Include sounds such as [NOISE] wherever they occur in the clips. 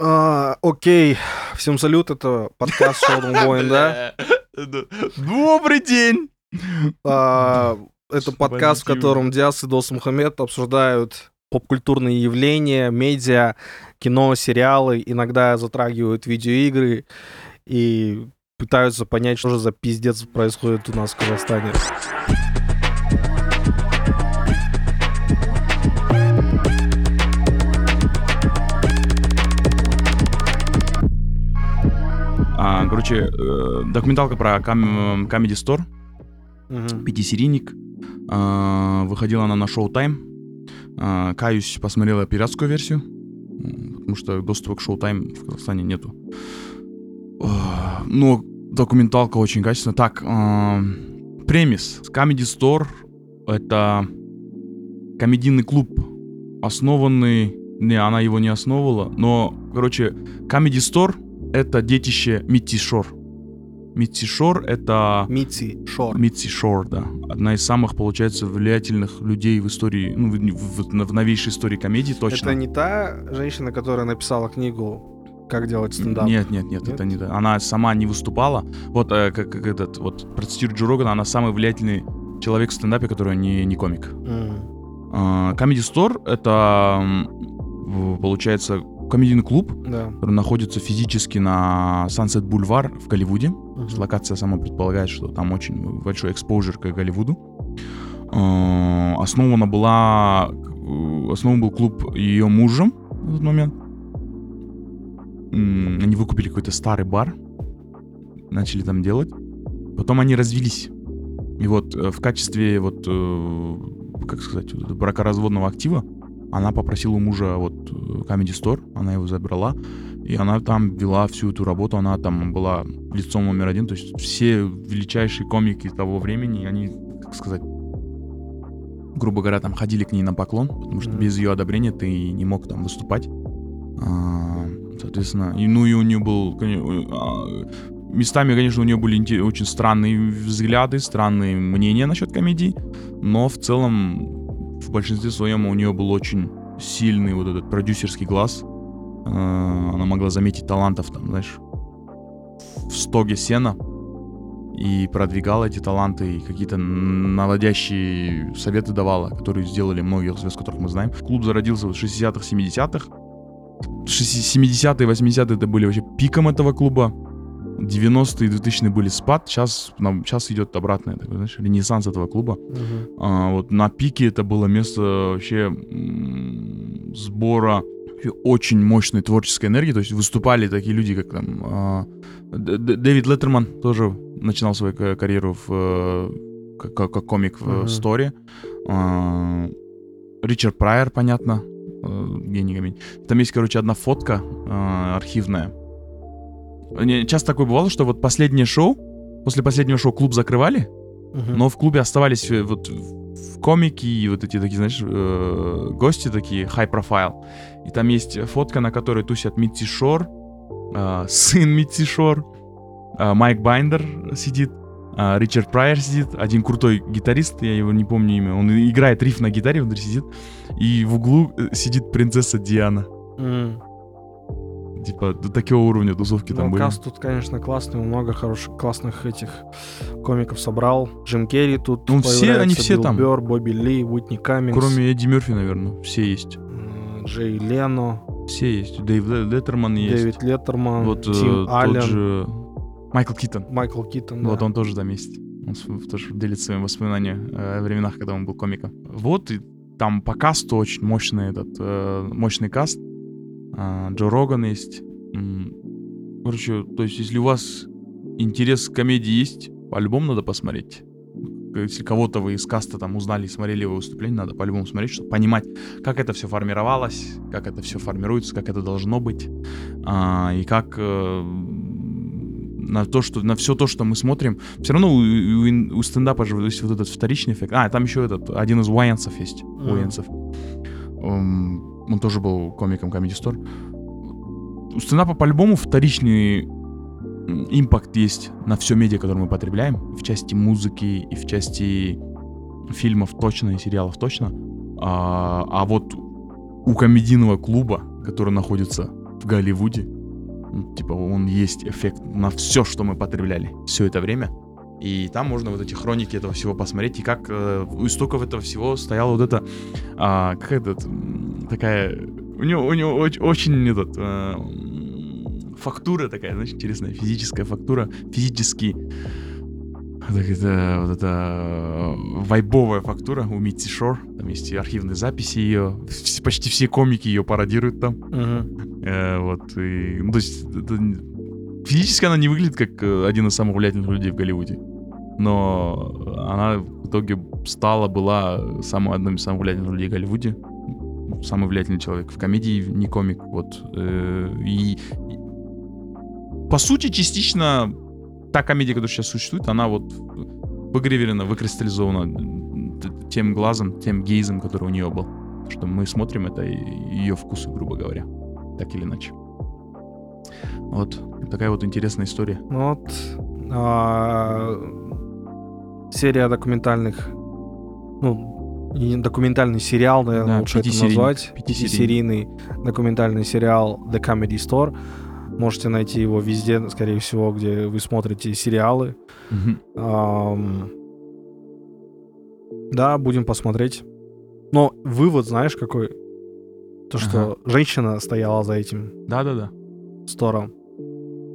А, окей, всем салют, это подкаст Шоу [LAUGHS] Воин, да? Добрый день! А, это подкаст, в котором Диас и Дос Мухаммед обсуждают попкультурные явления, медиа, кино, сериалы, иногда затрагивают видеоигры и пытаются понять, что же за пиздец происходит у нас в Казахстане. Короче, э, документалка про кам- Comedy Store, Мгм. пятисерийник. А, выходила она на Showtime. А, каюсь, посмотрела пиратскую версию, потому что доступа к Showtime в Казахстане нету. А, Но документалка очень качественная. Так, премис. Comedy Store — это комедийный клуб, основанный... Не, она его не основывала, но, короче, Comedy Store — это детище Митти Шор. Митти Шор — это... Мити Шор. Митси Шор, да. Одна из самых, получается, влиятельных людей в истории, ну, в, в- в новейшей истории комедии, точно. Это не та женщина, которая написала книгу «Как делать стендап»? Нет, нет, нет, Нет? это не та. Она сама не выступала. Вот э, как, как этот, вот процитирую Джо Рогана, она самый влиятельный человек в стендапе, который не, не комик. М. А, Comedy Store — это, получается, комедийный клуб, Да. который находится физически на Sunset Бульвар в Голливуде. Мгм. Локация сама предполагает, что там очень большой экспозер к Голливуду. Э, Основана была... э, Основан был клуб ее мужем в этот момент. Они выкупили какой-то старый бар. Начали там делать. Потом они развелись. И вот э, в качестве вот, как сказать, бракоразводного актива она попросила у мужа вот э, Comedy Store, она его забрала, и она там вела всю эту работу, она там была лицом номер один, то есть все величайшие комики того времени, они, как сказать, грубо говоря, там ходили к ней на поклон, потому что без ее одобрения ты не мог там выступать. А, Соответственно, и, ну и у нее был, а, местами, конечно, у нее были очень странные взгляды, странные мнения насчет комедий, но в целом в большинстве своем у нее был очень сильный вот этот продюсерский глаз. Э, Она могла заметить талантов, там, знаешь, в стоге сена и продвигала эти таланты, и какие-то наводящие советы давала, которые сделали многие звезд, которых мы знаем. Клуб зародился в 60-х, 70-х. 70-е, 80-е это были вообще пиком этого клуба. 90-е, 2000-е были спад. Сейчас, нам, сейчас идет обратное, такой, знаешь, ренессанс этого клуба. Мгм. А, вот на пике это было место вообще м, сбора очень мощной творческой энергии. То есть выступали такие люди, как там а, Д- Дэвид Леттерман тоже начинал свою ка- карьеру в, э, как, как- комик в э, Сторе. А, Ричард Прайер, понятно, э, гений. Там есть, короче, одна фотка э, архивная. Часто такое бывало, что вот последнее шоу, после последнего шоу клуб закрывали, но в клубе оставались э, вот комики и вот эти такие, знаешь, э, гости такие, high profile. И там есть фотка, на которой тусят Митци Шор, э, сын Митци Шор, э, Майк Байндер сидит, э, Ричард Прайер сидит, один крутой гитарист, я его не помню имя, он играет риф на гитаре, внутри сидит, и в углу э, сидит принцесса Диана. Типа, до такого уровня тусовки там Ну, были. каст тут, конечно, классный, много хороших, классных этих комиков собрал. Джим Керри тут Ну, все, они все Билл там. Бёрр, Бобби Ли, Уитни Каммингс, Кроме Эдди Мерфи, наверное, все есть. Джей Лено, Все есть. Дэйв Ле- Леттерман есть. Дэвид Леттерман, Вот э, Тим тот Аллен, же Майкл Китон. Майкл Китон. Вот да. он тоже там есть. Он тоже делится своими воспоминаниями э, о временах, когда он был комиком. Вот, и там по касту очень мощный этот, э, мощный каст. А, Джо Роган есть. Короче, то есть, если у вас интерес к комедии есть, по-любому надо посмотреть. Если кого-то вы из каста там узнали и смотрели его выступление, надо по-любому смотреть, чтобы понимать, как это все формировалось, как это все формируется, как это должно быть, а, и как э, на то, что на все то, что мы смотрим, все равно у, у у стендапа же есть вот этот вторичный эффект. А, там еще этот один из Уайенсов есть. Уайенсов. Эм, он тоже был комиком Comedy Store. У стендапа по-любому вторичный импакт есть на все медиа, которое мы потребляем, в части музыки и в части фильмов точно, и сериалов точно. А, а вот у комедийного клуба, который находится в Голливуде. Типа он есть эффект на все, что мы потребляли все это время. И там можно вот эти хроники этого всего посмотреть, и как э, у истоков этого всего стояла вот эта, а, как этот, такая, у него, у него оч- очень этот, э, фактура такая, знаешь, интересная, физическая фактура, физический, так это, вот это э, вайбовая фактура у Митси Шор, там есть и архивные записи ее, почти все комики ее пародируют там. Мгм. Э, вот, и, ну, то есть, это физически она не выглядит как э, один из самых влиятельных людей в Голливуде. Но она в итоге стала, была самой, одной из самых влиятельных людей в Голливуде. Самый влиятельный человек в комедии, не комик. Вот. э, И, и по сути, частично та комедия, которая сейчас существует, она вот выгравирована, выкристаллизована тем глазом, тем гейзом, который у нее был. Что мы смотрим, это ее вкусы, грубо говоря. Так или иначе. Вот. Такая вот интересная история. Ну вот а, серия документальных, ну, документальный сериал, наверное, Да, лучше это назвать. пятисерийный. Документальный сериал The Comedy Store. Можете найти его везде, скорее всего, где вы смотрите сериалы. Ам, Да, будем посмотреть. Но вывод, знаешь, какой? То, что женщина стояла за этим Да-да-да. стором.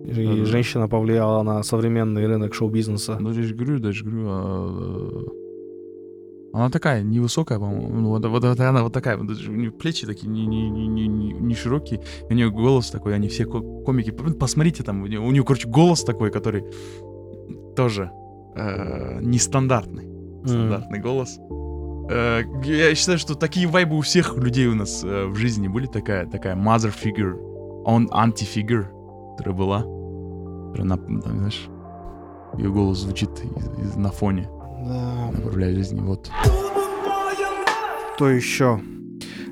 И Да-да-да. женщина повлияла на современный рынок шоу-бизнеса. Ну, я же говорю, даже говорю, а, э, она такая невысокая, по-моему. Ну, вот, вот- вот она вот такая, вот даже у нее плечи такие не, не, не, не, не- широкие, у нее голос такой, они все ко- комики. Посмотрите там, у нее, у нее, короче, голос такой, который тоже э, нестандартный. Стандартный голос. Э, я считаю, что такие вайбы у всех людей у нас э, в жизни были. Такая, такая mother figure, он anti-figure, которая была. Которая, на- там, знаешь, ее голос звучит из- из- на фоне, Да. направляя жизни. Вот. Что еще?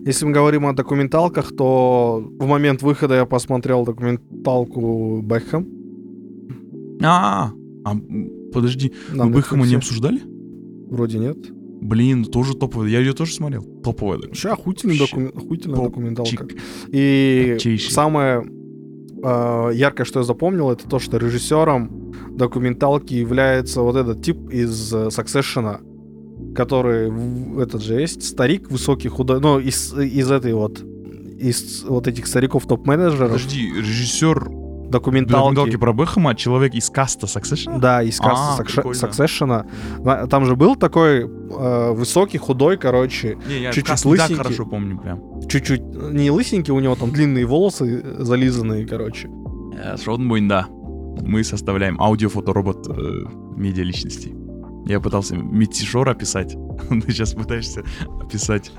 Если мы говорим о документалках, то в момент выхода я посмотрел документалку Бэкхэм. А, а м, подожди, на мы Бэхэма не обсуждали? Вроде нет. Блин, тоже топовая. Я ее тоже смотрел. Топовая. Вообще охуительный Вообще докумен- охуительная документалка. И Топчайший. самое э, яркое, что я запомнил, это то, что режиссером документалки является вот этот тип из э, Succession, который этот же есть старик высокий худой, ну из из этой вот из вот этих стариков топ-менеджеров. Подожди, режиссер документалки. документалки про Бэхэма, человек из каста Succession? Да, из А, касты прикольно. Succession. А, Там же был такой э, высокий, худой, короче, Чуть-чуть лысенький. хорошо помню прям. чуть-чуть не лысенький, у него там длинные волосы э, зализанные, короче. Э, Шотенбойн, да. Мы составляем аудиофоторобот э, медиа личностей. Я пытался Митсишора описать. [LAUGHS] Ты сейчас пытаешься описать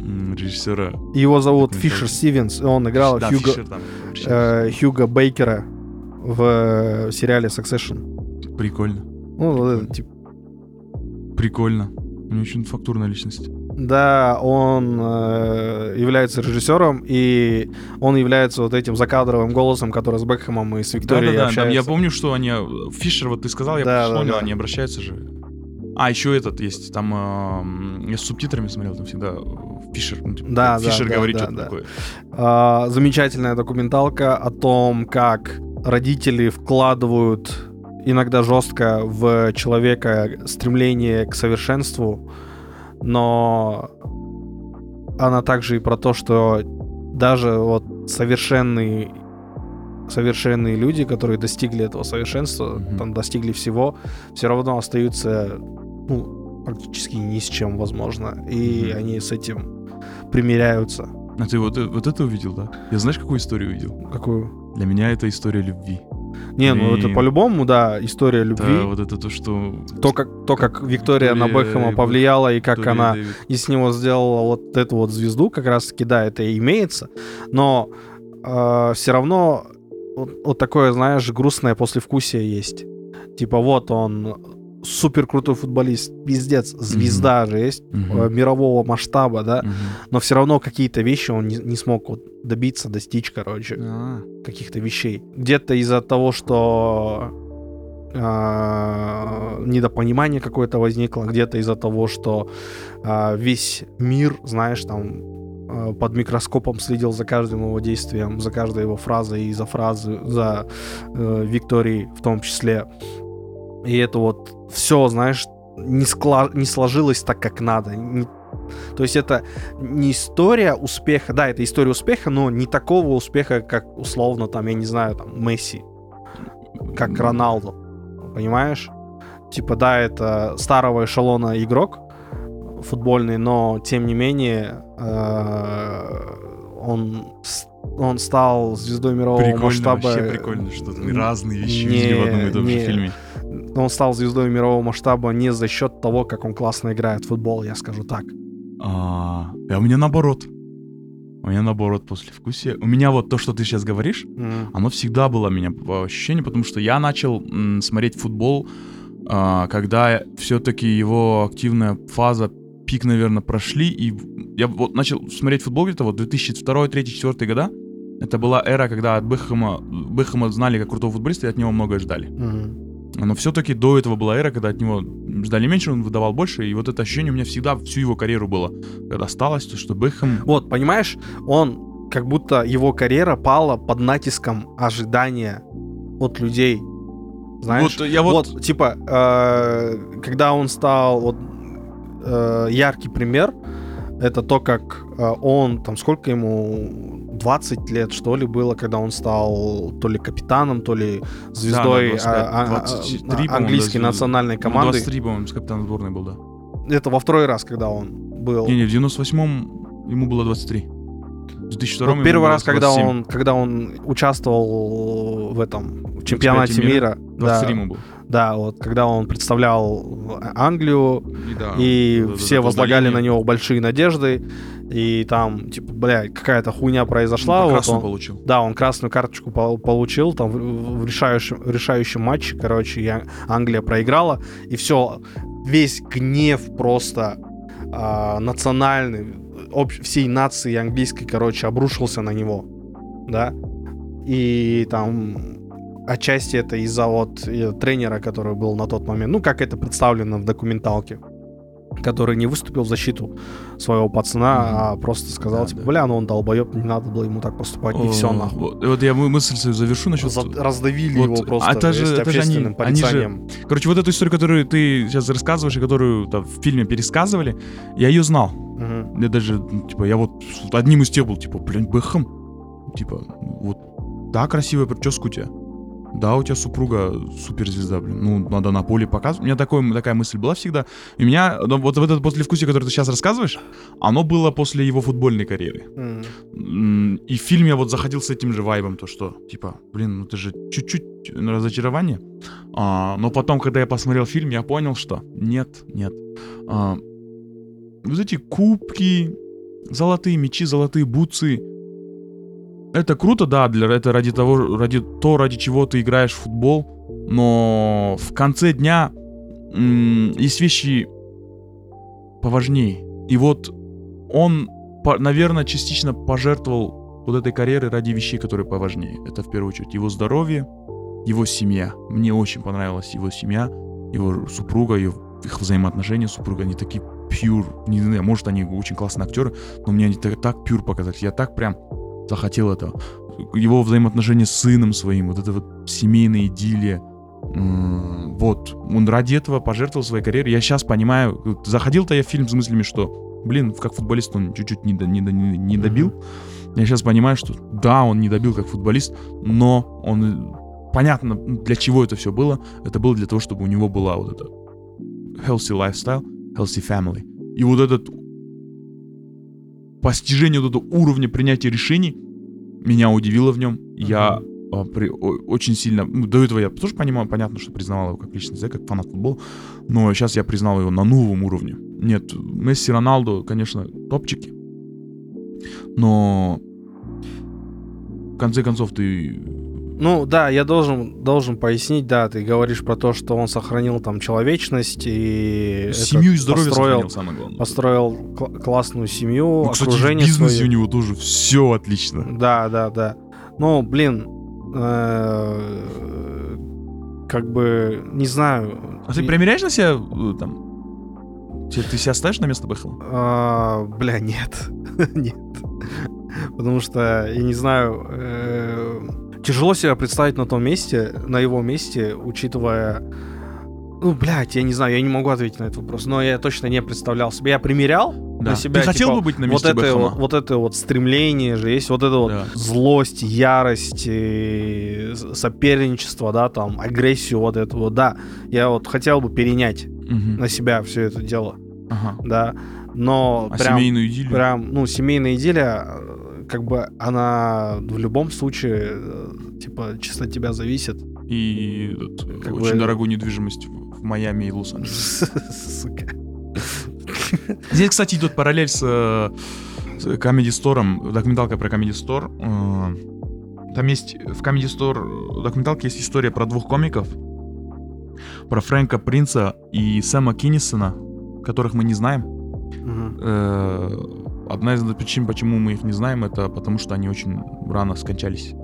режиссера. Его зовут. Фишер Стивенс, и он играл Да, Хьюго, Фишер там. э, Хьюго Бейкера в э, сериале Succession. Прикольно. Ну, вот этот тип. Прикольно. У него очень фактурная личность. Да, он э, является режиссером, и он является вот этим закадровым голосом, который с Бекхэмом и с Викторией Да-да-да, там общается. я помню, что они... э, Фишер, вот ты сказал, я Да, да, вспомнил, да. они обращаются же. А, еще этот есть, там... эм, я с субтитрами смотрел, там всегда э, Фишер, ну, типа, Да, Фишер да, говорит да, что-то да. такое. А, замечательная документалка о том, как родители вкладывают иногда жестко в человека стремление к совершенству, но она также и про то, что даже вот совершенные совершенные люди, которые достигли этого совершенства, Мгм. там достигли всего, все равно остаются ну, практически ни с чем, возможно. И Мгм. они с этим примиряются. А ты вот, э- вот это увидел, да? Я знаешь, какую историю увидел? Какую? Для меня это история любви. Не, ну это Блин. по-любому, да, история любви. Да, вот это то, что... То, как, то, как Виктория на Виктория Бекхэма его- повлияла, и как Виктория она Дэвид. из него сделала вот эту вот звезду, как раз-таки, да, это и имеется. Но все равно вот, вот такое, знаешь, грустное послевкусие есть. Типа вот он супер крутой футболист, пиздец, звезда же есть, Мгм. э, мирового масштаба, да, Мгм. но все равно какие-то вещи он не, не смог вот добиться, достичь, короче. А, каких-то вещей. Где-то из-за того, что а, недопонимание какое-то возникло, где-то из-за того, что а, весь мир, знаешь, там э, под микроскопом следил за каждым его действием, за каждой его фразой и за фразы, за э, Викторией в том числе. И это вот все, знаешь, не, скла... не сложилось так, как надо. Не... То есть это не история успеха, да, это история успеха, но не такого успеха, как условно там, я не знаю, там Месси, как Роналду, понимаешь? Типа, да, это старого эшелона игрок футбольный, но тем не менее э, он он стал звездой мирового прикольно, масштаба. Вообще прикольно, что разные вещи не, в одном и том не, же фильме. Он стал звездой мирового масштаба не за счет того, как он классно играет в футбол, я скажу так. А, а у меня наоборот. У меня наоборот после вкусия. У меня вот то, что ты сейчас говоришь, Mm. оно всегда было у меня по ощущению, потому что я начал м, смотреть футбол, а, когда все-таки его активная фаза, пик, наверное, прошли, и я вот начал смотреть футбол где-то вот 2002, 2003, 2004 года. Это была эра, когда от Бэхэма, Бэхэма знали как крутого футболиста, и от него многое ждали. Мгм. Но все-таки до этого была эра, когда от него ждали меньше, он выдавал больше, и вот это ощущение у меня всегда всю его карьеру было. Когда осталось, то что Бэхэм... Вот, понимаешь, он как будто его карьера пала под натиском ожидания от людей. Знаешь? Вот я вот... Вот, типа, э, когда он стал, вот, э, яркий пример, это то, как э, он, там, сколько ему, 20 лет, что ли, было, когда он стал то ли капитаном, то ли звездой Да, да, а- а- 23, а- по-моему, английской даже. национальной Ну, команды. 23, по-моему, с капитаном сборной был, да. Это во второй раз, когда он был. Не-не, в 98-м ему было 23. В 2002 Вот ему первый раз, когда 27. он, когда он участвовал в этом в чемпионате чемпионате мира, 23 да, ему было. Да, вот когда он представлял Англию, И, да, и все вот возлагали на него большие надежды, и там, типа, бля, какая-то хуйня произошла. Ну, вот красную он- получил. да, он красную карточку пол- получил там в, в решающем, решающем матче, короче, Ан- Англия проиграла, и все, весь гнев просто а, национальный, общ- всей нации английской, короче, обрушился на него, да, и там отчасти это из-за вот э, тренера, который был на тот момент, ну, как это представлено в документалке, который не выступил в защиту своего пацана, Мгм. а просто сказал, Да, типа, да. бля, ну он долбоеб, не надо было ему так поступать, и все О, нахуй. Вот, вот я мы- мысль свою завершу насчет... За- раздавили вот, его просто а это же- это же они- они же-. Короче, вот эту историю, которую ты сейчас рассказываешь, и которую там, в фильме пересказывали, я ее знал. Мгм. Я даже, ну, типа, я вот одним из тех был, типа, блин, Бэхэм. Типа, вот, да, красивая прическа у тебя. Да, у тебя супруга суперзвезда, блин. Ну, надо на поле показывать. У меня такой, такая мысль была всегда. И у меня, ну, вот в это послевкусие, которое ты сейчас рассказываешь, оно было после его футбольной карьеры. М, И в фильме я вот заходил с этим же вайбом, то что, типа, блин, ну это же чуть-чуть разочарование. А, но потом, когда я посмотрел фильм, я понял, что нет, нет. А, вот эти кубки, золотые мечи, золотые бутсы, это круто, да, для, это ради того, ради то, ради чего ты играешь в футбол, но в конце дня м, есть вещи поважнее. И вот он, по- наверное, частично пожертвовал вот этой карьерой ради вещей, которые поважнее. Это в первую очередь его здоровье, его семья. Мне очень понравилась его семья, его супруга, ее, их взаимоотношения с супругой. Они такие пьюр. Не знаю, может, они очень классные актеры, но мне они так, так пьюр показались. Я так прям захотел этого. Его взаимоотношения с сыном своим, вот это вот семейная идиллия. Вот, он ради этого пожертвовал своей карьерой. Я сейчас понимаю, заходил-то я в фильм с мыслями, что, блин, как футболист он чуть-чуть не, до- не, до- не, добил. Я сейчас понимаю, что да, он не добил как футболист, но он, понятно, для чего это все было. Это было для того, чтобы у него была вот эта healthy lifestyle, healthy family. И вот этот постижение вот этого уровня принятия решений меня удивило в нем. Я а, при- о- очень сильно... ну, до этого я тоже понимаю, понятно, что признавал его как личность, да, как фанат футбола, но сейчас я признал его на новом уровне. Нет, Месси, Роналду, конечно, топчики, но в конце концов ты... Ну да, я должен, должен пояснить, да, ты говоришь про то, что он сохранил там человечность и Семью и здоровье построил, сохранил, самое главное. построил кл- классную семью, Ну, кстати, в окружение бизнесе свое. у него тоже все отлично. Да, да, да. Ну, блин, э, как бы, не знаю. А ты примеряешь на себя э, там Ты, себя ставишь на место Бэхэма? А, бля, нет. [LAUGHS] нет. Потому что, я не знаю, э, тяжело себя представить на том месте, на его месте, учитывая... Ну, блядь, я не знаю, я не могу ответить на этот вопрос, но я точно не представлял себе. Я примерял Да. на себя. Ты хотел типа, бы быть на вот месте это, Бэхэма? вот, вот это вот стремление же есть, вот это вот Да. злость, ярость, с- соперничество, да, там, агрессию вот эту вот, да. Я вот хотел бы перенять Мгм. на себя все это дело, Ага. да. Но А прям, семейную идиллию? прям, ну, семейная идиллия, э, как бы она в любом случае, э, типа, чисто от тебя зависит. И этот, Как очень бы- дорогую недвижимость в Майами и Лос-Анджелесе. [LAUGHS] Сука. Здесь, кстати, идет параллель с, э, Comedy Store, документалка про Comedy Store. Э, Там есть в Comedy Store документалке есть история про двух комиков, про Фрэнка Принца и Сэма Киннисона, которых мы не знаем. Мгм. Одна из причин, почему мы их не знаем, это потому что они очень рано скончались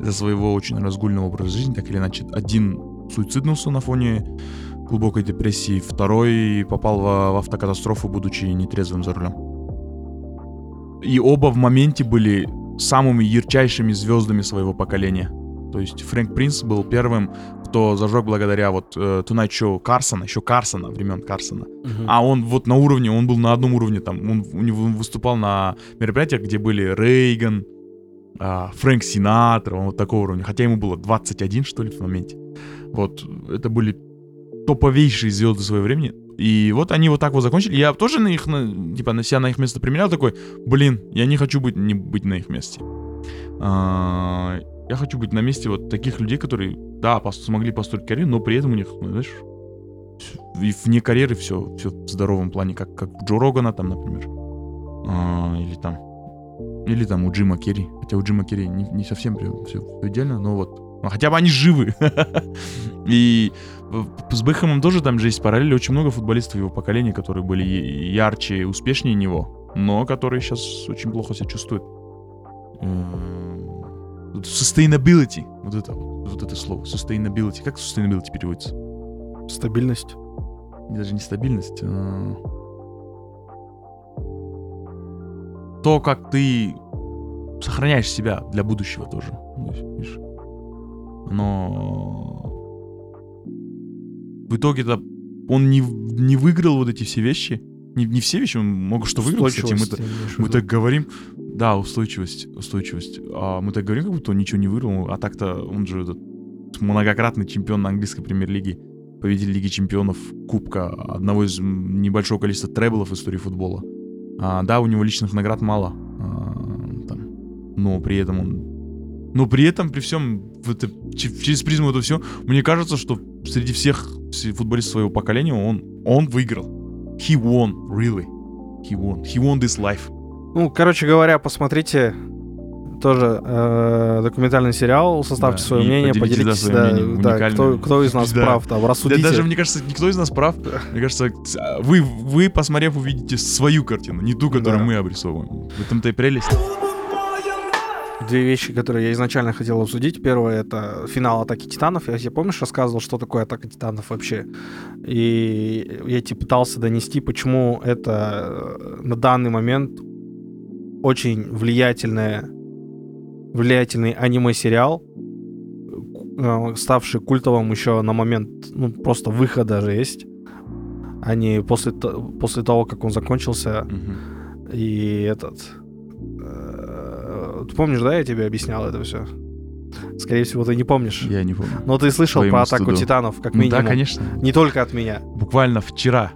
из-за своего очень разгульного образа жизни, так или иначе. Один суициднулся на фоне глубокой депрессии, второй попал в, в автокатастрофу, будучи нетрезвым за рулем. И оба в моменте были самыми ярчайшими звездами своего поколения. То есть Фрэнк Принц был первым, кто зажег благодаря вот э, Tonight Show Карсона, еще Карсона, времен Карсона. Мгм. А он вот на уровне, он был на одном уровне там. Он, у него выступал на мероприятиях, где были Рейган, а, Фрэнк Синатра, он вот такого уровня. Хотя ему было 21, что ли, в моменте. Вот, это были топовейшие звезды своего времени. И вот они вот так вот закончили. Я тоже на их, на- типа, на себя на их место примерял такой, блин, я не хочу быть, не быть на их месте. А, я хочу быть на месте вот таких людей, которые, да, пос- смогли построить карьеру, но при этом у них, ну, знаешь, и вне карьеры все, все в здоровом плане, как, как у Джо Рогана там, например. А, или там. Или там у Джима Керри. Хотя у Джима Керри не, не совсем все, идеально, но вот. Ну, хотя бы они живы. [LAUGHS] И с Бэхэмом тоже там же есть параллели. Очень много футболистов его поколения, которые были ярче и успешнее него, но которые сейчас очень плохо себя чувствуют. Sustainability. Вот это, вот, это слово. Sustainability. Как sustainability переводится? Стабильность. даже не стабильность. а То, как ты сохраняешь себя для будущего тоже. Видишь, Но в итоге-то он не, не выиграл вот эти все вещи. Не, не все вещи, он много что выиграл, кстати. Мы, мы так говорим. Да, устойчивость, устойчивость. А мы так говорим, как будто он ничего не выиграл. А так-то он же этот многократный чемпион английской премьер-лиги, победитель Лиги чемпионов, Кубка, одного из небольшого количества треблов в истории футбола. А, да, у него личных наград мало. а, там, но при этом он... Но при этом, при всем, это- че- через призму этого всего, мне кажется, что среди всех все- футболистов своего поколения он, он выиграл. He won, really. He won. He won this life. Ну, короче говоря, посмотрите тоже э, документальный сериал, составьте Да, свое мнение, поделитесь, да, поделитесь, да, мнением, да, кто, кто из нас Да. прав, там, Да, рассудите. даже, мне кажется, никто из нас прав. Мне кажется, вы, вы, посмотрев, увидите свою картину, не ту, которую Да. мы обрисовываем. В этом-то и прелесть. Две вещи, которые я изначально хотел обсудить. Первое — это финал «Атаки Титанов». Я тебе, помнишь, рассказывал, что такое «Атака Титанов» вообще? И я тебе пытался донести, почему это э, на данный момент очень влиятельное, влиятельный аниме-сериал, э, ставший культовым еще на момент, ну, просто выхода же есть, а не после, после того, как он закончился, Мгм. и этот... э, Ты помнишь, да, я тебе объяснял это все? Скорее всего, ты не помнишь. Я не помню. Но ты слышал Твоему про атаку стыду. титанов, как Ну минимум. да, конечно. Не только от меня. Буквально вчера.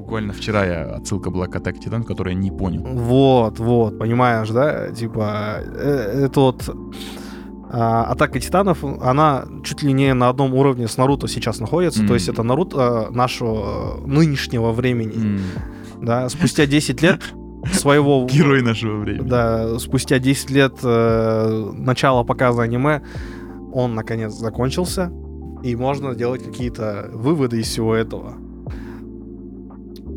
Буквально вчера я отсылка была к Атаке Титан, которую я не понял. Вот, вот, понимаешь, да? Типа, э, это вот а, атака титанов, она чуть ли не на одном уровне с Наруто сейчас находится. То Мгм. есть это Наруто нашего э, нынешнего времени. М, Да, спустя 10 лет своего... [LAUGHS] Герой нашего времени. Да, спустя 10 лет э, начала показа аниме он наконец закончился, и можно делать какие-то выводы из всего этого.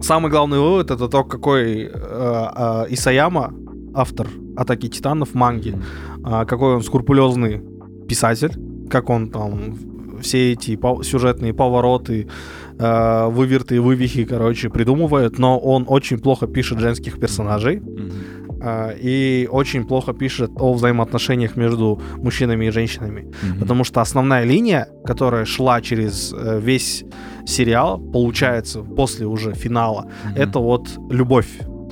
Самый главный вывод это то, какой э, э, Исаяма, автор Атаки Титанов, манги, а, какой он скрупулезный писатель, как он там все эти по- сюжетные повороты, э, выверты, вывихи, короче, придумывает, но он очень плохо пишет женских персонажей. Мгм. Э, и очень плохо пишет о взаимоотношениях между мужчинами и женщинами. Мгм. Потому что основная линия, которая шла через э, весь сериал, получается, после уже финала, Мгм. это вот любовь.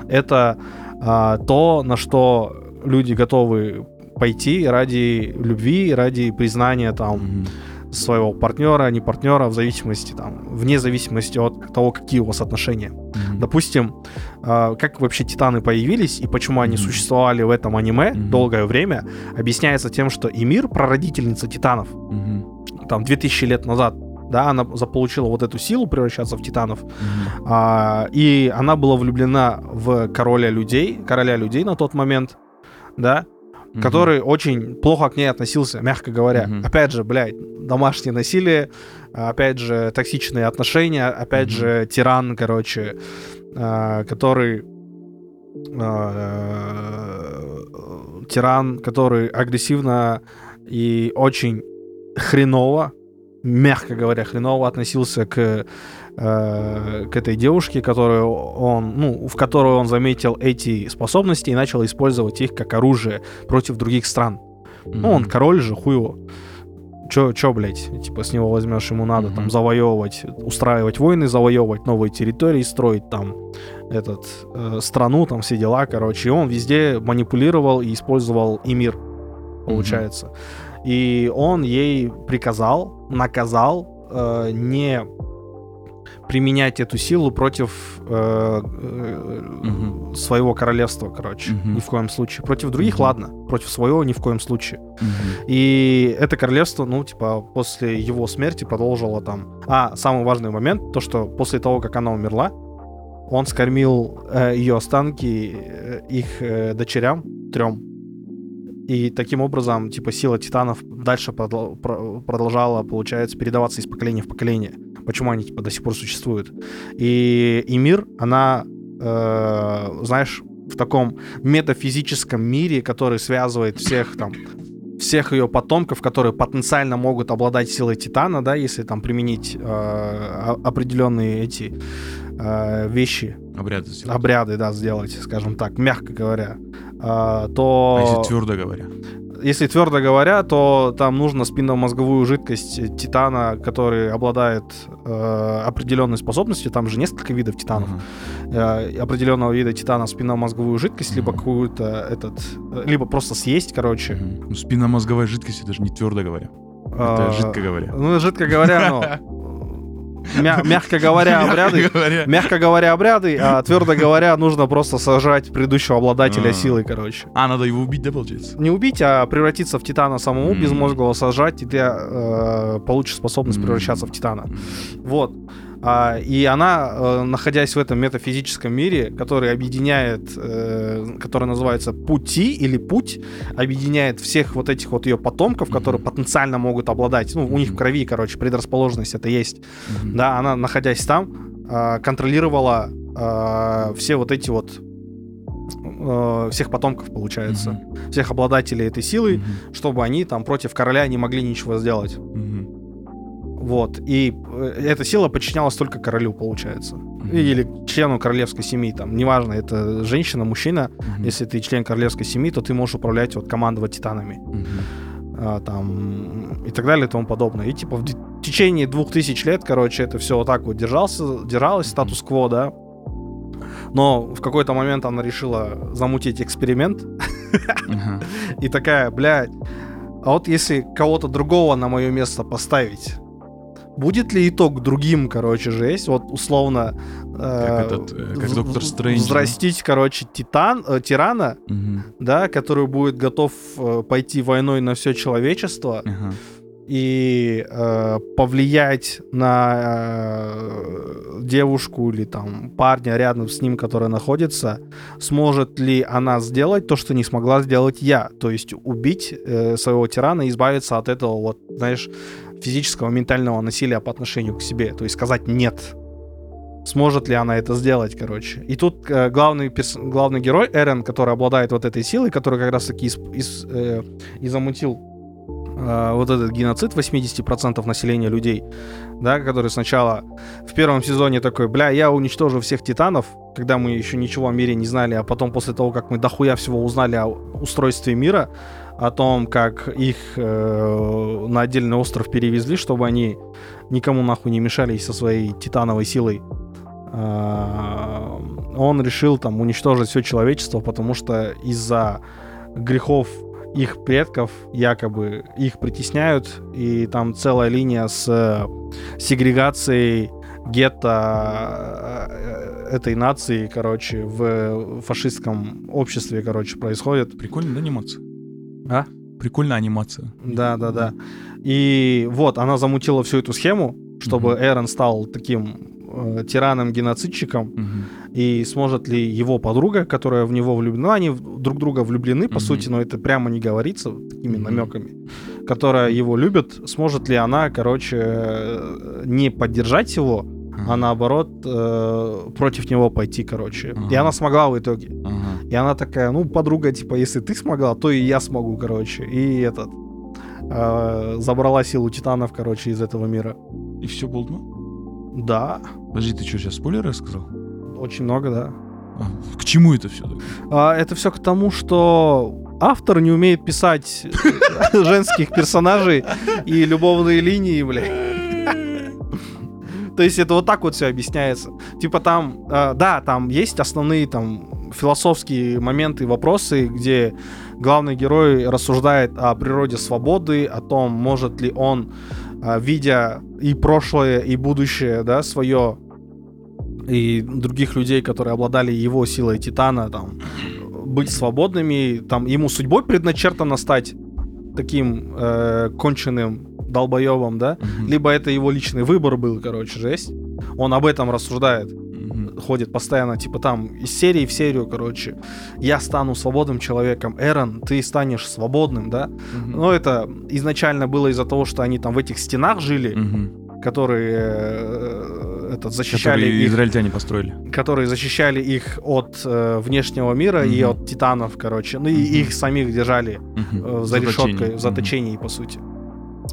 Это а, то, на что люди готовы пойти ради любви, ради признания там Мгм. Своего партнера, не партнера, в зависимости там, вне зависимости от того, какие у вас отношения. Мгм. Допустим, а, как вообще Титаны появились и почему они Мгм. существовали в этом аниме Мгм. долгое время, объясняется тем, что Эмир, прародительница Титанов, Мгм. там 2000 лет назад, да, она заполучила вот эту силу превращаться в Титанов, Мгм. а, и она была влюблена в короля людей, короля людей на тот момент, да, Мгм. который очень плохо к ней относился, мягко говоря. Мгм. Опять же, блядь, домашнее насилие, опять же, токсичные отношения, опять Мгм. же, тиран, короче, а, который... а, Тиран, который агрессивно и очень хреново, мягко говоря, хреново относился к, э, к этой девушке, которую он, ну, в которой он заметил эти способности и начал использовать их как оружие против других стран. Ну, он король же, хуево. Чё, чё, блядь, типа, с него возьмешь, ему надо там Мгм. завоевывать, устраивать войны, завоевывать новые территории, строить там этот, э, страну, там все дела, короче. И он везде манипулировал и использовал и мир, получается. И он ей приказал, наказал э, не применять эту силу против э, э, Мгм. своего королевства, короче, Мгм. ни в коем случае. Против других, Мгм. ладно, против своего ни в коем случае. Мгм. И это королевство, ну, типа, после его смерти продолжило там... А, самый важный момент, то, что после того, как она умерла, он скормил э, ее останки э, их э, дочерям, трем. И таким образом, типа, сила титанов дальше продол- про- продолжала, получается, передаваться из поколения в поколение. Почему они, типа, до сих пор существуют. И, и мир, она, э, знаешь, в таком метафизическом мире, который связывает всех там всех ее потомков, которые потенциально могут обладать силой Титана, да, если там применить э, определенные эти э, вещи, Обряды сделать. обряды, да, сделать, скажем так, мягко говоря, э, А то если твердо говоря? Если твердо говоря, то там нужно спинномозговую жидкость Титана, который обладает э, определенной способностью, там же несколько видов Титанов, Ага. э, определенного вида Титана спинномозговую жидкость, либо Мгм. какую-то этот, э, либо просто съесть, короче. Ну, спинномозговая жидкость, это же не твердо говоря. Это А, жидко говоря. Ну, жидко говоря, ну, [LAUGHS] мя- мягко говоря, обряды, Мягко говоря. обряды, а твердо говоря, нужно просто сажать предыдущего обладателя А. силы, короче. А, надо его убить, да, получается? Не убить, а превратиться в Титана самому, М. безмозглого сажать, и ты э, получишь способность превращаться в Титана. Вот. А, и она, э, находясь в этом метафизическом мире, который объединяет, э, который называется пути или путь, объединяет всех вот этих вот ее потомков, которые потенциально могут обладать, ну, у них в крови, короче, предрасположенность это есть. Мгм. Да, она, находясь там, э, контролировала все вот эти вот всех потомков, получается, Мгм. всех обладателей этой силы, Мгм. чтобы они там против короля не могли ничего сделать. Мгм. Вот. И э, эта сила подчинялась только королю, получается. Или члену королевской семьи. Там, неважно, это женщина, мужчина. Мгм. Если ты член королевской семьи, то ты можешь управлять, вот, командовать титанами. Мгм. а, там, и так далее и тому подобное. И типа в течение двух тысяч лет, короче, это все вот так вот держался, держалось, статус-кво, да. Но в какой-то момент она решила замутить эксперимент [LAUGHS] и такая, блядь, а вот если кого-то другого на мое место поставить, будет ли итог другим, короче, же есть? Вот условно... э, этот, э, как Доктор Стрэндж? Взрастить, короче, титан, э, тирана, Мгм. да, который будет готов э, пойти войной на все человечество Ага. и э, повлиять на э, девушку или там парня рядом с ним, который находится, сможет ли она сделать то, что не смогла сделать я, то есть убить э, своего тирана и избавиться от этого вот, знаешь, физического, ментального насилия по отношению к себе, то есть сказать нет. Сможет ли она это сделать, короче. И тут э, главный, перс- главный герой, Эрен, который обладает вот этой силой, который как раз таки из, из, э, и замутил э, вот этот геноцид 80% населения людей, да, который сначала в первом сезоне такой, бля, я уничтожу всех титанов, когда мы еще ничего о мире не знали, а потом после того, как мы дохуя всего узнали о устройстве мира, о том, как их э, на отдельный остров перевезли, чтобы они никому нахуй не мешали со своей титановой силой. Э, он решил там уничтожить все человечество, потому что из-за грехов их предков якобы их притесняют, и там целая линия с э, сегрегацией гетто э, этой нации, короче, в фашистском обществе, короче, происходит. Прикольная анимация. А? Прикольная анимация. Да, да, да. И вот, она замутила всю эту схему, чтобы mm Эрон стал таким э, тираном-геноцидчиком, Мгм. и сможет ли его подруга, которая в него влюблена, ну, они друг друга влюблены, по Мгм. сути, но это прямо не говорится такими Мгм. намеками, которая его любит, сможет ли она, короче, э, не поддержать его, а наоборот э, против него пойти, короче. И Ага. она смогла в итоге. Ага. И она такая, ну, подруга, типа, если ты смогла, то и я смогу, короче. И этот э, забрала силу титанов, короче, из этого мира. И все ну? Да, Подожди, ты что, сейчас спойлеры сказал? очень много, да. А, к чему это все? А, это все к тому, что автор не умеет писать [LAUGHS] женских персонажей и любовные линии, бля. [LAUGHS] То есть это вот так вот все объясняется. Типа там, э, да, там есть основные там философские моменты, вопросы, где главный герой рассуждает о природе свободы, о том, может ли он, э, видя и прошлое, и будущее, да, свое, и других людей, которые обладали его силой Титана, там, быть свободными, там, ему судьбой предначертано стать таким э, конченым долбоебом, да, либо это его личный выбор был, короче, жесть. Он об этом рассуждает, ходит постоянно, типа там из серии в серию, короче. Я стану свободным человеком. Эрон, ты станешь свободным, да? Но это изначально было из-за того, что они там в этих стенах жили, которые э, этот, защищали Которые их, израильтяне построили. которые защищали их от э, внешнего мира и Мгм. от титанов, короче. Ну и Мгм. их самих держали Мгм. э, за Заточение. решеткой, в заточении, по сути.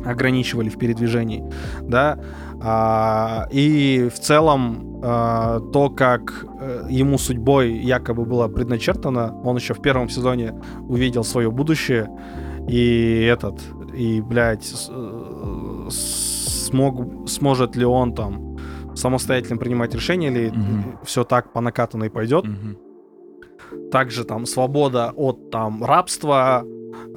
Ограничивали в передвижении, да. А, и в целом а, то, как э, ему судьбой якобы было предначертано, он еще в первом сезоне увидел свое будущее, и этот, и, блядь, э, смог, сможет ли он там самостоятельно принимать решения, или Мгм. все так по накатанной пойдет Мгм. также там свобода от там рабства,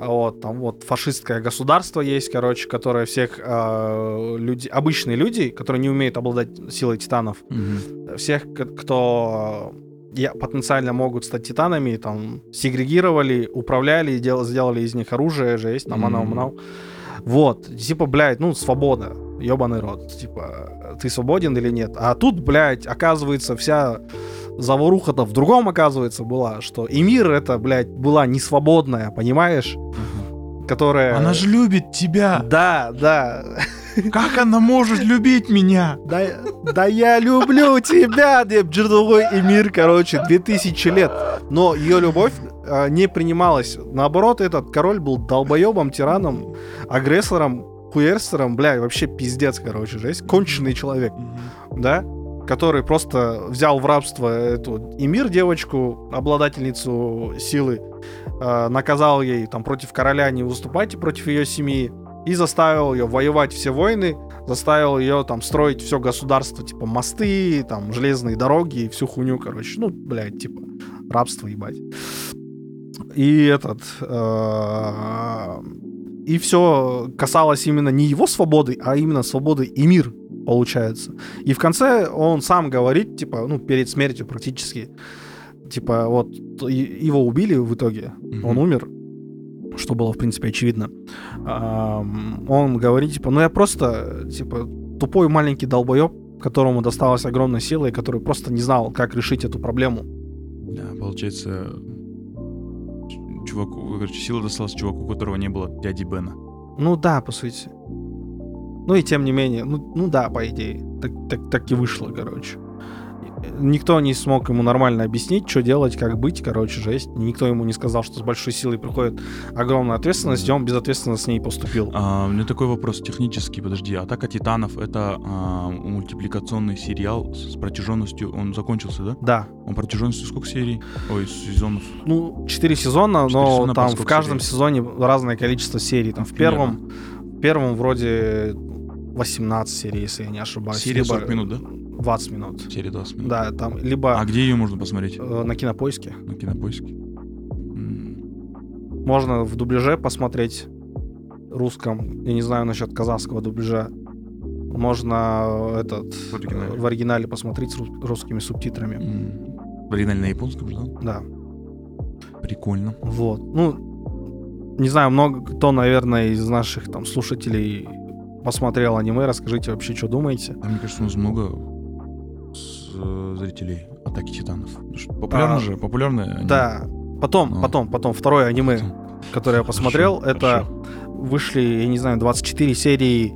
вот там вот фашистское государство есть, короче, которое всех э, люди, обычные люди, которые не умеют обладать силой титанов, Мгм. всех, кто я, потенциально могут стать титанами, там сегрегировали, управляли, дел, сделали из них оружие, жесть, там Мгм. анау манау. Вот, типа, блядь, ну, свобода, ебаный рот, типа, ты свободен или нет? А тут, блядь, оказывается, вся заваруха-то в другом, оказывается, была, что и мир это, блядь, была не свободная, понимаешь? Которая... Она же любит тебя. Да, да. Как она может любить меня? Да, да я люблю тебя, деп другой и мир, короче, 2000 лет. Но ее любовь а, не принималась. Наоборот, этот король был долбоебом, тираном, агрессором, хуерстером, бля, вообще пиздец, короче, жесть. Конченый человек, да? Который просто взял в рабство эту Эмир, девочку, обладательницу силы, а, наказал ей там против короля не выступать против ее семьи, и заставил ее воевать все войны, заставил ее там строить все государство, типа мосты, там железные дороги и всю хуйню, короче. Ну, блядь, типа рабство, ебать. И этот... э, И все касалось именно не его свободы, а именно свободы и мир, получается. И в конце он сам говорит, типа, ну, перед смертью практически, типа, вот, его убили в итоге, Мгм. он умер, что было, в принципе, очевидно. Он говорит, типа, ну я просто, типа, тупой маленький долбоеб, которому досталась огромная сила, и который просто не знал, как решить эту проблему. Да, получается, чуваку, короче, сила досталась чуваку, у которого не было дяди Бена. Ну да, по сути. Ну и тем не менее, ну, ну да, по идее. Так, так, так и вышло, короче. Никто не смог ему нормально объяснить, что делать, как быть, короче, жесть. Никто ему не сказал, что с большой силой приходит огромная ответственность, и он безответственно с ней поступил. А, у меня такой вопрос технический, подожди. «Атака титанов» — это а, мультипликационный сериал с протяженностью... Он закончился, да? Да. Он протяженностью сколько серий? Ой, сезонов? Ну, четыре сезона, Четыре но сезона, там в каждом серий? сезоне разное количество серий. Там в первом, в первом вроде 18 серий, если я не ошибаюсь. Серия либо 40 минут, да? 20 минут. Серия 20 минут. Да, там либо А где ее можно посмотреть? э, на кинопоиске. На кинопоиске? Можно в дубляже посмотреть русском. Я не знаю насчет казахского дубляжа. Можно э, этот В оригинале. э, в оригинале посмотреть с рус- русскими субтитрами. м. В оригинале на японском, да? Да. Прикольно. Вот. Ну, не знаю, много кто, наверное, из наших там слушателей посмотрел аниме. Расскажите вообще, что думаете. Да, мне кажется, у нас много с- э, зрителей Атаки Титанов. Популярно А, же, популярное аниме. Да. Потом, Ну. потом, потом второе аниме, которое я посмотрел, Хорошо, это хорошо. вышли, я не знаю, 24 серии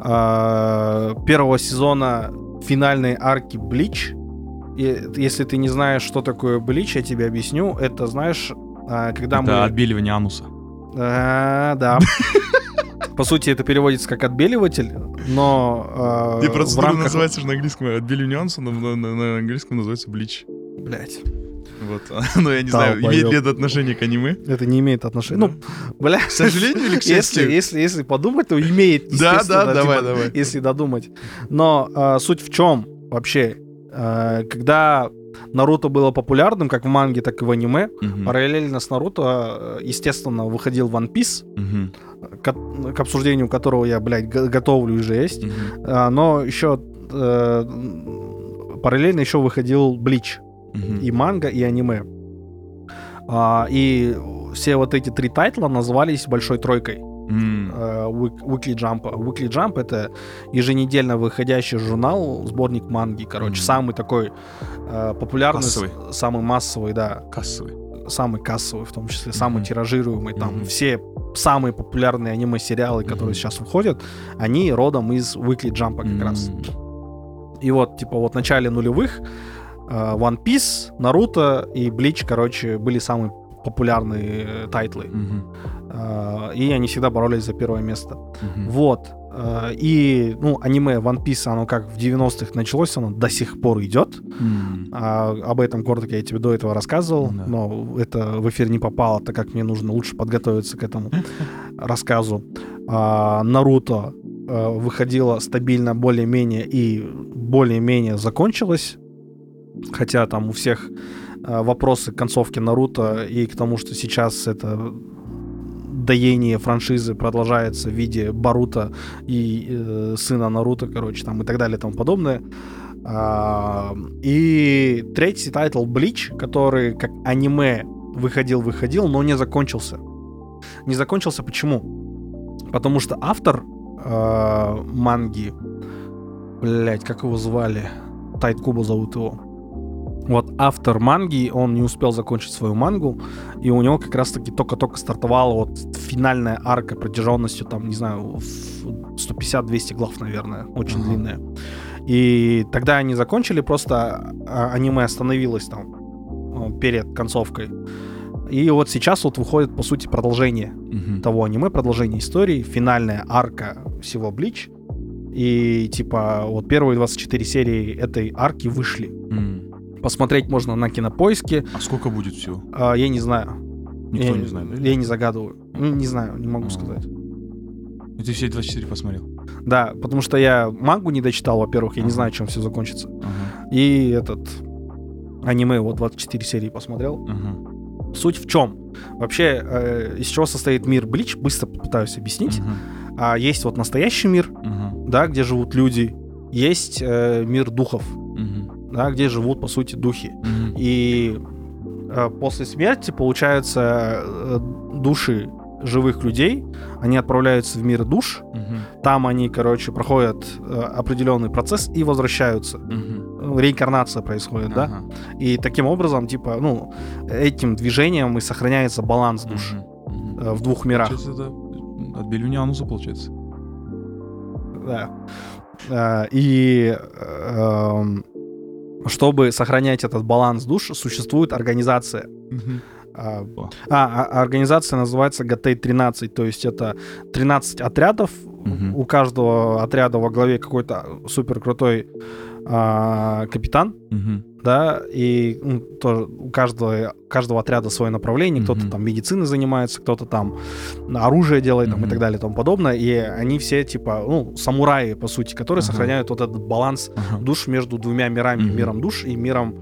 а, первого сезона финальной арки Блич. И если ты не знаешь, что такое Блич, я тебе объясню. Это, знаешь, а, когда Это мы... отбеливание ануса. А, да. [LAUGHS] По сути, это переводится как отбеливатель, но а, в рамках... же на английском отбеливание ануса, но на, английском называется блич. Блять, Вот. [LAUGHS] Но я не знаю, имеет ли это отношение к аниме. это не имеет отношения. Ну, бля, К сожалению или к если, счастью? если, если подумать, то имеет, [LAUGHS] Да, естественно, да, давай, типа, давай. если додумать. Но а, суть в чем вообще? А, когда Наруто было популярным, как в манге, так и в аниме, Мгм. параллельно с Наруто, естественно, выходил One Piece, Мгм. к, к обсуждению которого я, блядь, готовлю и жесть. Мгм. А, но еще э, параллельно еще выходил Блич. Мгм. И манга, и аниме. А, и все вот эти три тайтла назывались большой тройкой Week- Weekly Jump. Weekly Jump это еженедельно выходящий журнал, сборник манги, короче, Мгм. самый такой э, популярный, Кассовый. самый массовый, да, Кассовый. самый кассовый, в том числе, самый Мгм. тиражируемый. Там Мгм. все самые популярные аниме-сериалы, которые Мгм. сейчас выходят, они родом из Weekly Jump как раз. М. И вот, типа, вот в начале нулевых э, One Piece, Наруто и Блич, короче, были самые популярные тайтлы. Мгм. Э, и они всегда боролись за первое место. Мгм. Вот. Э, И, ну, аниме One Piece, оно как в 90-х началось, оно до сих пор идет. М. А, об этом коротко я тебе до этого рассказывал, Да. но это в эфир не попало, так как мне нужно лучше подготовиться к этому [LAUGHS] рассказу. А, Наруто э, выходила стабильно более-менее и более-менее закончилась. Хотя там у всех вопросы к концовке Наруто и к тому, что сейчас это доение франшизы продолжается в виде Боруто и э, сына Наруто, короче, там и так далее и тому подобное. А, и третий тайтл Блич, который как аниме выходил-выходил, но не закончился. Не закончился почему? Потому что автор э, манги, блять, как его звали? Тайт Куба зовут его. Вот автор манги, он не успел закончить свою мангу, и у него как раз-таки только-только стартовала вот финальная арка протяженностью, там, не знаю, в 150-200 глав, наверное, очень Ага. длинная. И тогда они закончили, просто а, аниме остановилось там перед концовкой. И вот сейчас вот выходит, по сути, продолжение Мгм. того аниме, продолжение истории, финальная арка всего Блич. И типа вот первые 24 серии этой арки вышли. М. Посмотреть можно на кинопоиске. А сколько будет всего? А, я не знаю. Никто я, не знает. да? Я не загадываю. Ну, Не знаю, не могу А. сказать. И ты все 24 посмотрел? Да, потому что я мангу не дочитал, во-первых, я не Ага. знаю, чем все закончится. Ага. И этот аниме вот 24 серии посмотрел. Ага. Суть в чем? Вообще, э, из чего состоит мир Блич, быстро попытаюсь объяснить. Мгм. А, есть вот настоящий мир, Мгм. да, где живут люди. Есть э, мир духов. Да, где живут, по сути, духи. Мгм. И э, после смерти, получается, э, души живых людей, они отправляются в мир душ, Мгм. там они, короче, проходят э, определенный процесс и возвращаются. Ну, Реинкарнация происходит, да? Ага. И таким образом, типа, ну, этим движением и сохраняется баланс душ Мгм. Мгм. э, в двух мирах. Это отбеливание ануса, получается. Да. Э, И эм, чтобы сохранять этот баланс душ, существует организация. А, О. а, а организация называется ГТ-13, то есть это 13 отрядов, Мгм. у каждого отряда во главе какой-то супер крутой капитан, Мгм. да, и ну, тоже у каждого, каждого отряда свое направление, кто-то Мгм. там медициной занимается, кто-то там оружие делает там, и так далее и тому подобное, и они все типа, ну, самураи, по сути, которые Ага. сохраняют вот этот баланс Ага. душ между двумя мирами, Мгм. миром душ и миром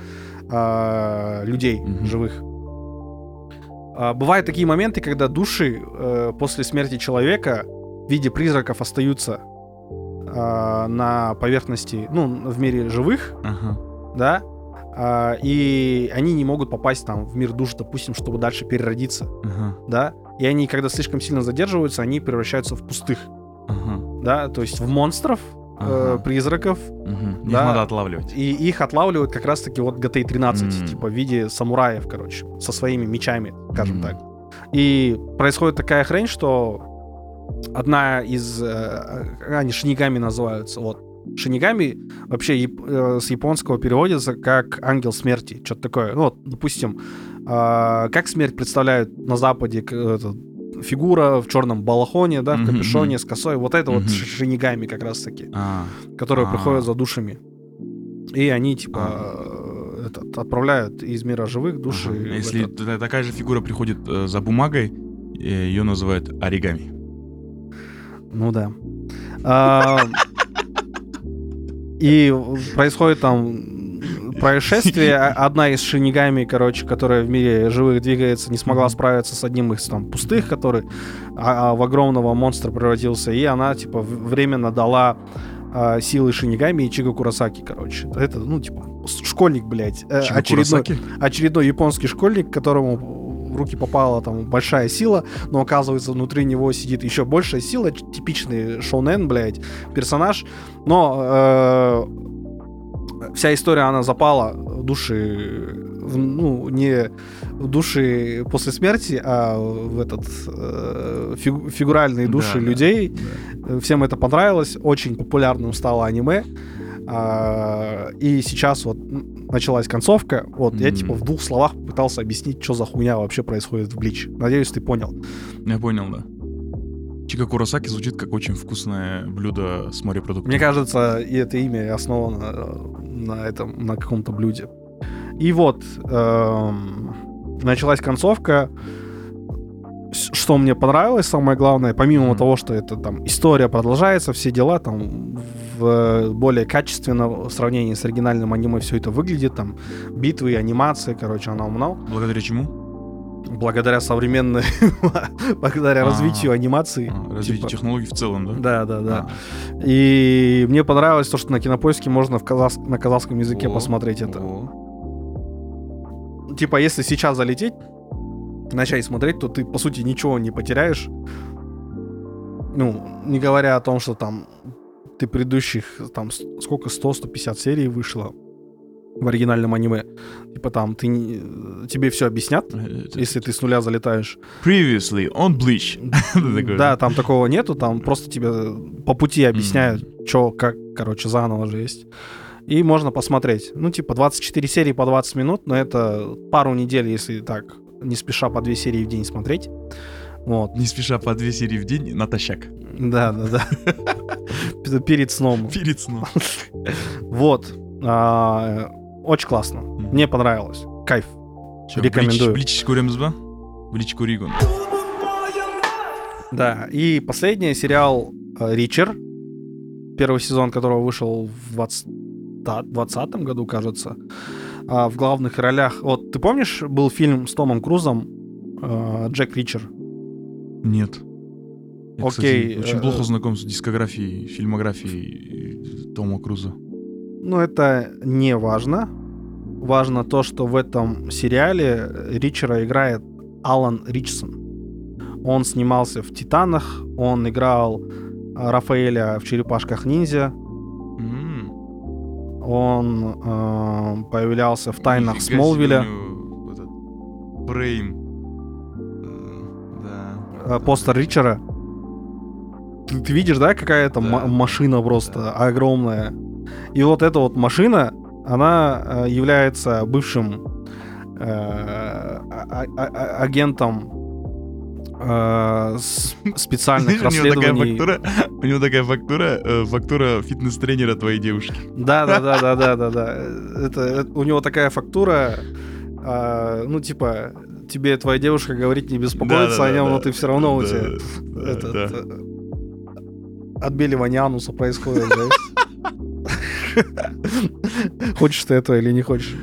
а, людей Мгм. живых. А, бывают такие моменты, когда души э, после смерти человека в виде призраков остаются а, на поверхности, ну, в мире живых, Ага. да, а, и они не могут попасть там в мир душ, допустим, чтобы дальше переродиться, Ага. да, и они, когда слишком сильно задерживаются, они превращаются в пустых, Ага. да, то есть в монстров, э, Ага. призраков. Их Да. надо отлавливать. и их отлавливают как раз-таки вот ГТ-13, М. типа в виде самураев, короче, со своими мечами, скажем М. так. И происходит такая хрень, что одна из... э, они шинигами называются, вот. Шинигами вообще э, с японского переводится как ангел смерти, что-то такое. Ну вот, допустим, э, как смерть представляют на Западе фигура в черном балахоне, да, в капюшоне, с косой. Вот это вот шинигами как раз-таки А. которые А. приходят за душами. И они, типа, А. э, этот, отправляют из мира живых души. Если такая же фигура приходит э, за бумагой, ее называют оригами. Ну да. А, И происходит там происшествие. Одна из шинигами, короче, которая в мире живых двигается, не смогла справиться с одним из там пустых, который а, а, в огромного монстра превратился. И она, типа, временно дала а, силы шинигами и Чиго Курасаки, короче. Это, ну, типа, школьник, блядь. э, Чико очередной, очередной японский школьник, которому в руки попала там большая сила, но оказывается внутри него сидит еще большая сила, типичный шоунен, блядь, персонаж. Но э, вся история, она запала в души, в, ну, не в души после смерти, а в этот э, фигу- фигуральные души Да, да, людей. да. Всем это понравилось, очень популярным стало аниме. А, и сейчас вот началась концовка. Вот я Мгм. типа в двух словах пытался объяснить, что за хуйня вообще происходит в Блич. Надеюсь, ты понял. Я понял, да. Чика Куросаки звучит как очень вкусное блюдо с морепродуктами. Мне кажется, и это имя основано э, на этом, на каком-то блюде. И вот эм, началась концовка. Что мне понравилось, самое главное, помимо Мгм. того, что это там история продолжается, все дела там в более качественно в сравнении с оригинальным аниме все это выглядит, там битвы, анимации, короче, оно умно. Благодаря чему? Благодаря современной, [LAUGHS] благодаря А. развитию анимации. А, развитие типа- технологий в целом, да? Да, да, да. А. И мне понравилось то, что на кинопоиске можно в казахс- на казахском языке О, посмотреть это. о. Типа, если сейчас залететь, начать смотреть, то ты, по сути, ничего не потеряешь. Ну, не говоря о том, что там ты предыдущих, там, сколько, 100-150 серий вышло в оригинальном аниме. Типа там ты тебе все объяснят, Это- если ты с нуля залетаешь. Previously on Bleach. [LAUGHS] Да, там такого нету, там просто тебе по пути объясняют, что, как, короче, заново же есть. И можно посмотреть. Ну, типа, 24 серии по 20 минут, но это пару недель, если так, не спеша по 2 серии в день смотреть. Вот. Не спеша по две серии в день натощак. Да, да, да. Перед сном. Перед сном. Вот. А, Очень классно. Мне понравилось. Кайф. Рекомендую. Блич көреміз ба? Блич көрейік оны. Да, и последний сериал э, Ричер, первый сезон которого вышел в 20 20 году, кажется, А, в главных ролях. Вот ты помнишь, был фильм с Томом Крузом э, Джек Ричер? Нет. Я, Окей, кстати, очень э, плохо знаком с дискографией, фильмографией Тома Круза. Ну, это не важно. Важно то, что в этом сериале Ричера играет Алан Ричсон. Он снимался в «Титанах», он играл э, Рафаэля в «Черепашках ниндзя». Он э, появлялся в тайнах Нифига Смолвиля. этот Брейм. Да. Э, Постер Ричера. Ты, ты видишь, да, какая это Да. ма- машина просто огромная. И вот эта вот машина она э, является бывшим э, а- а- а- агентом э, [LAUGHS] специальных У него такая расследований. фактура, у него такая фактура, э, фактура фитнес-тренера твоей девушки. Да, да, да, да, да, да, да. [LAUGHS] Это, это- у него такая фактура, а, ну типа тебе твоя девушка говорит не беспокоиться о нем, но ты все равно у Да, тебя да, этот, да. э, отбеливание ануса происходит. [LAUGHS] Хочешь ты этого или не хочешь?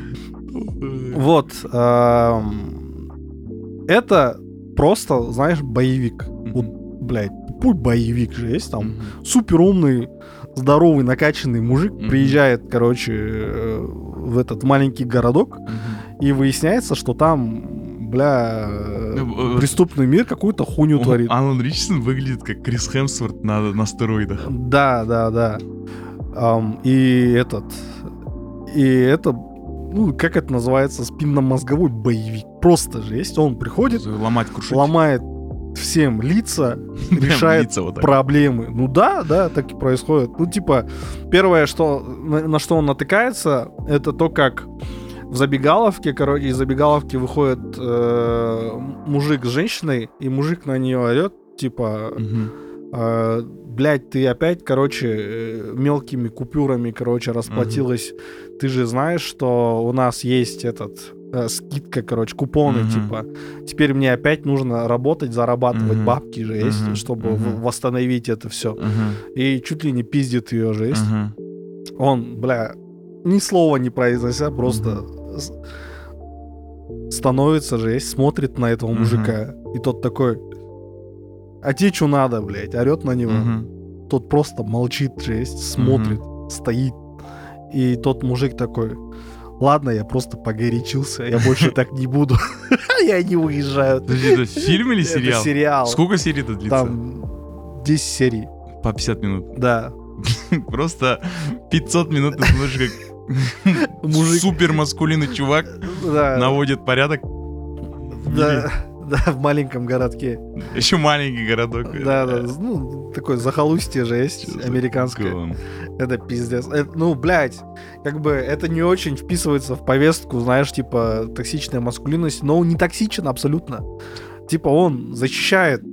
Вот. ам, Это просто, знаешь, боевик. Вот, блядь, тупой боевик же есть там. Мгм. Супер умный, здоровый, накачанный мужик Мгм. приезжает, короче, э, в этот маленький городок, Мгм. и выясняется, что там, бля, Ну, э, преступный мир какую-то хуйню О, творит. Алан Ричардсон выглядит как Крис Хемсворт на, на стероидах. Да, да, да. Ам, и этот... И это... Ну, как это называется? Спинномозговой боевик. Просто же есть. Он приходит, Ломать, крушить. ломает всем лица, [LAUGHS] решает лица вот так. проблемы. Ну да, да, так и происходит. Ну, типа, первое, что, на, на что он натыкается, это то, как в забегаловке, короче, из забегаловки выходит э, мужик с женщиной, и мужик на нее орет, типа, Мгм. э, блядь, ты опять, короче, э, мелкими купюрами, короче, расплатилась. Ты же знаешь, что у нас есть этот э, скидка, короче, купоны, Мгм. типа. Теперь мне опять нужно работать, зарабатывать Мгм. бабки же есть, Мгм. чтобы в- восстановить это все. Мгм. И чуть ли не пиздит ее же есть. Мгм. Он, бля, ни слова не произнося, просто с- становится же есть, смотрит на этого Мгм. мужика. И тот такой, а тебе что надо, блядь, орет на него. Мгм. Тот просто молчит же есть, смотрит, стоит. И тот мужик такой, ладно, я просто погорячился, я больше так не буду. [LAUGHS] И они уезжают. Подожди, это фильм или Это сериал? сериал. Сколько серий это длится? Там 10 серий, По 50 минут. да. [LAUGHS] Просто 500 минут ты смотришь, как Мужик. супер маскулинный чувак Да, наводит порядок. да, да, в маленьком городке. Еще маленький городок. Да, да, ну, такое захолустье же есть, американское. Это пиздец. Это, ну, блядь, как бы это не очень вписывается в повестку, знаешь, типа токсичная маскулинность, но он не токсичен абсолютно. Типа он защищает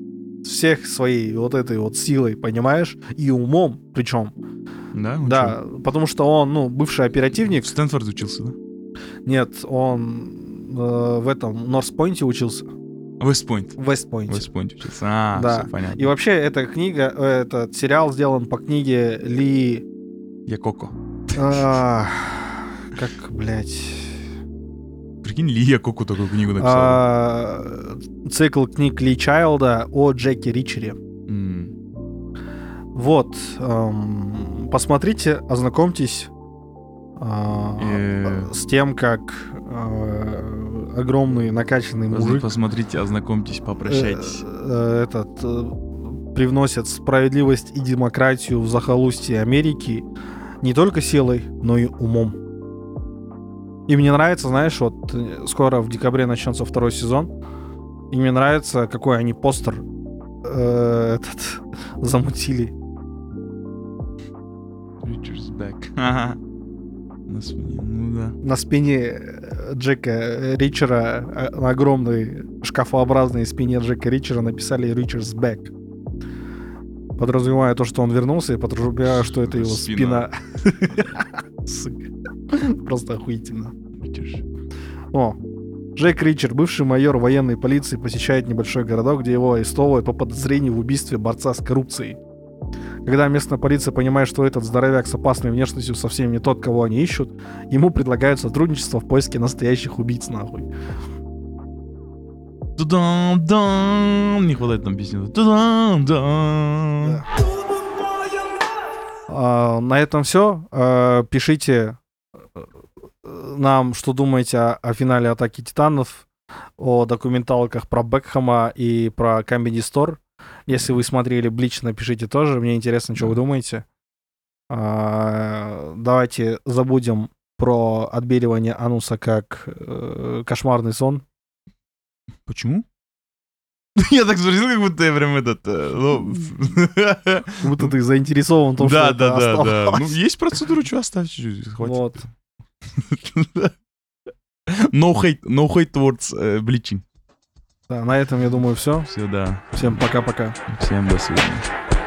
всех своей вот этой вот силой, понимаешь? И умом, причем. Да? он Да, потому что он, ну, бывший оперативник. В Стэнфорд учился, да? Нет, он э, в этом Норспойнте учился. Вестпойнт. В Вестпойнте. Вестпойнт учился. А, Да. всё понятно. И вообще, эта книга, э, этот сериал сделан по книге Ли... Я Коко. а, как, блядь... Прикинь, Ли Я Коко такую книгу написал. а, цикл книг Ли Чайлда о Джеки Ричере. Вот. эм, посмотрите, ознакомьтесь а, Э. с тем, как э, огромный накачанный мужик Посмотрите, ознакомьтесь, попрощайтесь. э, э, этот э, привносит справедливость и демократию в захолустье Америки не только силой, но и умом. И мне нравится, знаешь, вот э, скоро в декабре начнется второй сезон, и мне нравится, какой они постер э, этот [LAUGHS] замутили. Richard's back. Ага. На спине, ну да. На спине э, Джека э, Ричера, на огромной шкафообразной спине Джека Ричера написали «Richard's back». Подразумевая то, что он вернулся, и подразумевая, что это его спина. [LAUGHS] Просто охуительно. О, Джек Ричер, бывший майор военной полиции, посещает небольшой городок, где его арестовывают по подозрению в убийстве борца с коррупцией. Когда местная полиция понимает, что этот здоровяк с опасной внешностью совсем не тот, кого они ищут, ему предлагают сотрудничество в поиске настоящих убийц, нахуй. Тудам-дам. Не хватает там песни. Тудам-дам. Да. А, на этом все. пишите э, нам, что думаете о, о финале Атаки Титанов, о документалках про Бекхэма и про Comedy Store. Если вы смотрели Блич, напишите тоже. Мне интересно, что вы думаете. А, давайте забудем про отбеливание ануса как э, кошмарный сон. Почему? [LAUGHS] Я так спросил, как будто я прям этот... э, ну, Как [LAUGHS] будто ты заинтересован в том, Да, что да, это да, да. оставалось. Ну, есть процедура, что оставь чуть-чуть, хватит. Вот. [LAUGHS] No hate, no hate towards uh, bleaching. Да, на этом, я думаю, все. Все, да. Всем пока-пока. Всем до свидания.